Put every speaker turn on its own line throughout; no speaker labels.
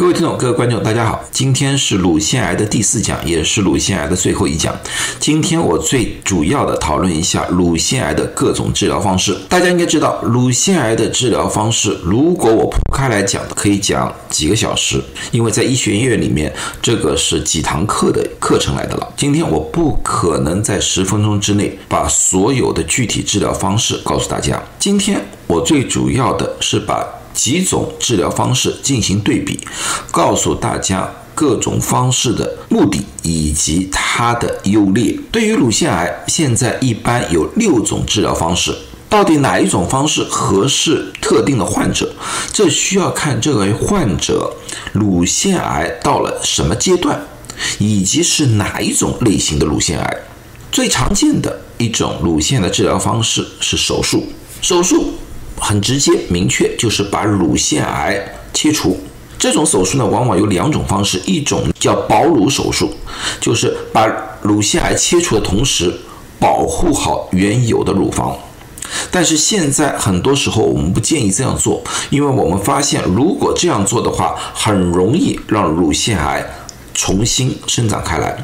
各位听众、各位观众，大家好，今天是乳腺癌的第四讲，也是乳腺癌的最后一讲。今天我最主要的讨论一下乳腺癌的各种治疗方式。大家应该知道，乳腺癌的治疗方式，如果我铺开来讲，可以讲几个小时，因为在医学院里面，这个是几堂课的课程来的了。今天我不可能在十分钟之内把所有的具体治疗方式告诉大家。今天我最主要的是把。几种治疗方式进行对比，告诉大家各种方式的目的以及它的优劣。对于乳腺癌，现在一般有六种治疗方式，到底哪一种方式合适特定的患者？这需要看这位患者乳腺癌到了什么阶段，以及是哪一种类型的乳腺癌。最常见的一种乳腺的治疗方式是手术，手术。很直接明确，就是把乳腺癌切除。这种手术呢，往往有两种方式，一种叫保乳手术，就是把乳腺癌切除的同时，保护好原有的乳房。但是现在很多时候我们不建议这样做，因为我们发现，如果这样做的话，很容易让乳腺癌。重新生长开来，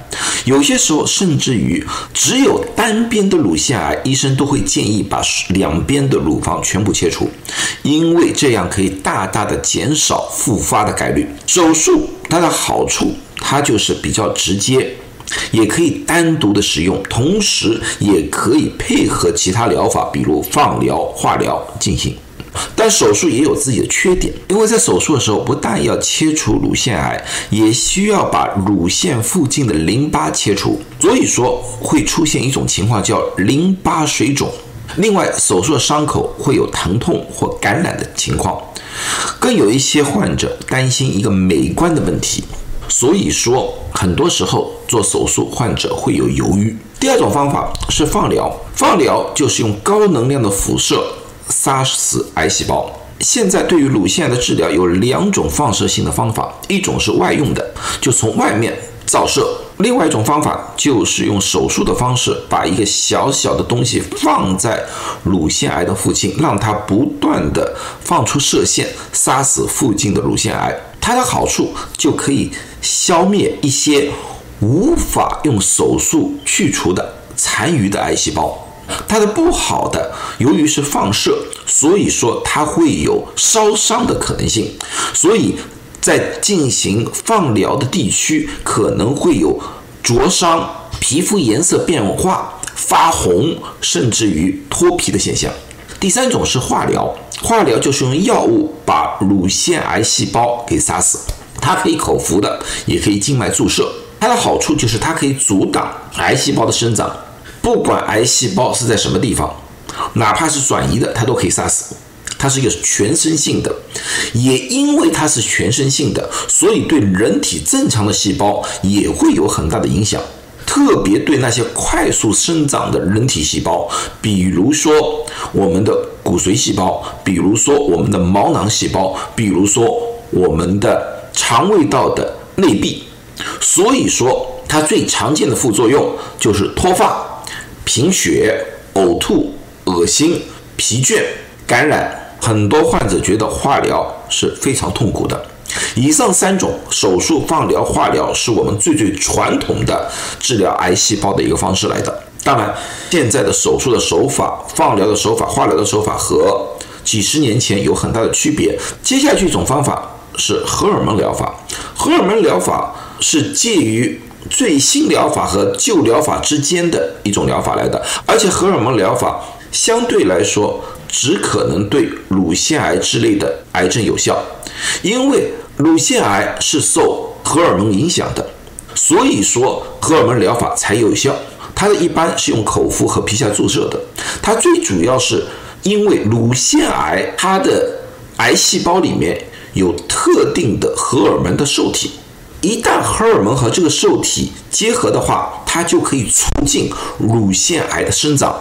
有些时候甚至于只有单边的乳腺癌，医生都会建议把两边的乳房全部切除，因为这样可以大大的减少复发的概率。手术它的好处，它就是比较直接，也可以单独的使用，同时也可以配合其他疗法，比如放疗、化疗进行。但手术也有自己的缺点，因为在手术的时候，不但要切除乳腺癌，也需要把乳腺附近的淋巴切除，所以说会出现一种情况叫淋巴水肿。另外，手术的伤口会有疼痛或感染的情况，更有一些患者担心一个美观的问题，所以说很多时候做手术患者会有犹豫。第二种方法是放疗，放疗就是用高能量的辐射。杀死癌细胞。现在对于乳腺癌的治疗有两种放射性的方法，一种是外用的，就从外面照射；另外一种方法就是用手术的方式，把一个小小的东西放在乳腺癌的附近，让它不断的放出射线，杀死附近的乳腺癌。它的好处就可以消灭一些无法用手术去除的残余的癌细胞。它的不好的，由于是放射，所以说它会有烧伤的可能性，所以在进行放疗的地区可能会有灼伤、皮肤颜色变化、发红，甚至于脱皮的现象。第三种是化疗，化疗就是用药物把乳腺癌细胞给杀死，它可以口服的，也可以静脉注射。它的好处就是它可以阻挡癌细胞的生长。不管癌细胞是在什么地方，哪怕是转移的，它都可以杀死。它是一个全身性的，也因为它是全身性的，所以对人体正常的细胞也会有很大的影响。特别对那些快速生长的人体细胞，比如说我们的骨髓细胞，比如说我们的毛囊细胞，比如说我们的肠胃道的内壁。所以说，它最常见的副作用就是脱发。贫血、呕吐、恶心、疲倦、感染，很多患者觉得化疗是非常痛苦的。以上三种手术、放疗、化疗是我们最最传统的治疗癌细胞的一个方式来的。当然，现在的手术的手法、放疗的手法、化疗的手法和几十年前有很大的区别。接下去一种方法是荷尔蒙疗法，荷尔蒙疗法是介于。最新疗法和旧疗法之间的一种疗法来的，而且荷尔蒙疗法相对来说只可能对乳腺癌之类的癌症有效，因为乳腺癌是受荷尔蒙影响的，所以说荷尔蒙疗法才有效。它的一般是用口服和皮下注射的，它最主要是因为乳腺癌它的癌细胞里面有特定的荷尔蒙的受体。一旦荷尔蒙和这个受体结合的话，它就可以促进乳腺癌的生长。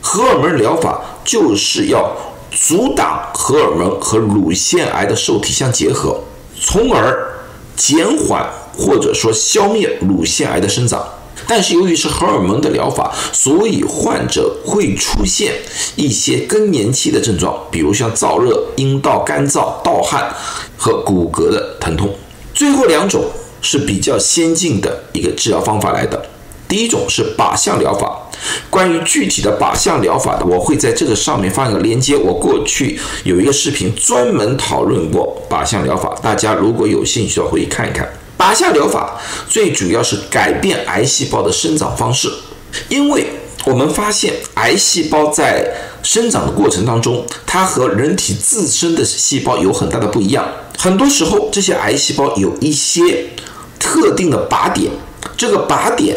荷尔蒙疗法就是要阻挡荷尔蒙和乳腺癌的受体相结合，从而减缓或者说消灭乳腺癌的生长。但是由于是荷尔蒙的疗法，所以患者会出现一些更年期的症状，比如像燥热、阴道干燥、盗汗和骨骼的疼痛。最后两种是比较先进的一个治疗方法来的。第一种是靶向疗法，关于具体的靶向疗法的，我会在这个上面放一个链接。我过去有一个视频专门讨论过靶向疗法，大家如果有兴趣的话，回去看一看。靶向疗法最主要是改变癌细胞的生长方式，因为我们发现癌细胞在生长的过程当中，它和人体自身的细胞有很大的不一样。很多时候，这些癌细胞有一些特定的靶点，这个靶点。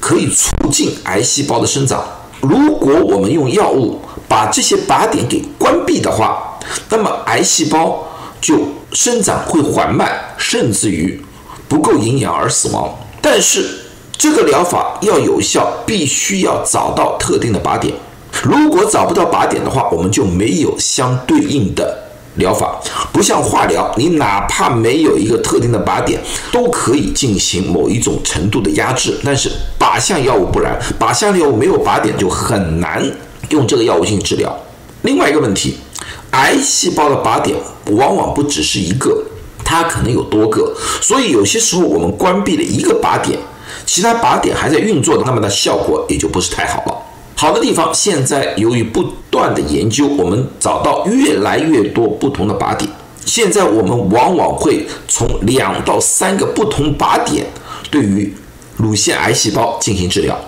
可以促进癌细胞的生长。如果我们用药物把这些靶点给关闭的话，那么癌细胞就生长会缓慢，甚至于不够营养而死亡。但是这个疗法要有效，必须要找到特定的靶点。如果找不到靶点的话，我们就没有相对应的。疗法不像化疗，你哪怕没有一个特定的靶点，都可以进行某一种程度的压制。但是靶向药物不然，靶向药物没有靶点就很难用这个药物进行治疗。另外一个问题，癌细胞的靶点往往不只是一个，它可能有多个，所以有些时候我们关闭了一个靶点，其他靶点还在运作，那么的效果也就不是太好了。好的地方，现在由于不断的研究，我们找到越来越多不同的靶点。现在我们往往会从两到三个不同靶点对于乳腺癌细胞进行治疗，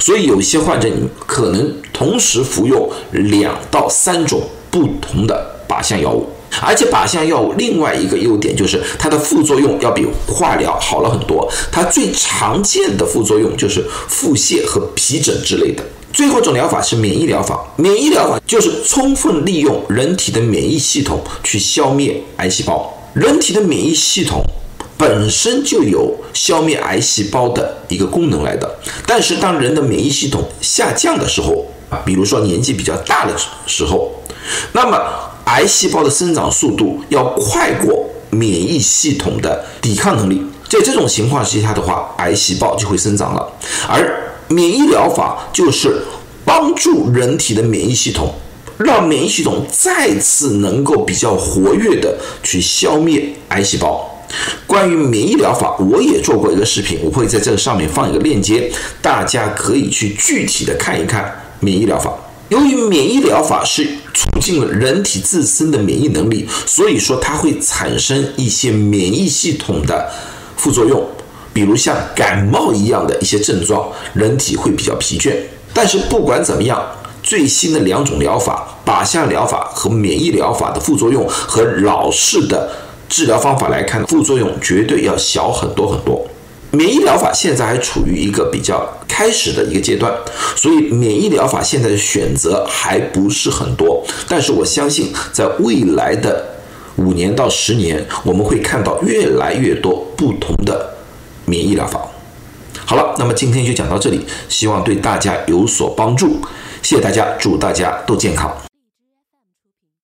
所以有些患者你可能同时服用两到三种不同的靶向药物，而且靶向药物另外一个优点就是它的副作用要比化疗好了很多。它最常见的副作用就是腹泻和皮疹之类的。最后一种疗法是免疫疗法。免疫疗法就是充分利用人体的免疫系统去消灭癌细胞。人体的免疫系统本身就有消灭癌细胞的一个功能来的。但是当人的免疫系统下降的时候啊，比如说年纪比较大的时候，那么癌细胞的生长速度要快过免疫系统的抵抗能力。在这种情况之下的话，癌细胞就会生长了，而。免疫疗法就是帮助人体的免疫系统，让免疫系统再次能够比较活跃的去消灭癌细胞。关于免疫疗法，我也做过一个视频，我会在这个上面放一个链接，大家可以去具体的看一看免疫疗法。由于免疫疗法是促进了人体自身的免疫能力，所以说它会产生一些免疫系统的副作用。比如像感冒一样的一些症状，人体会比较疲倦。但是不管怎么样，最新的两种疗法——靶向疗法和免疫疗法的副作用，和老式的治疗方法来看，副作用绝对要小很多很多。免疫疗法现在还处于一个比较开始的一个阶段，所以免疫疗法现在的选择还不是很多。但是我相信，在未来的五年到十年，我们会看到越来越多不同的。免疫疗法，好了，那么今天就讲到这里，希望对大家有所帮助，谢谢大家，祝大家都健康。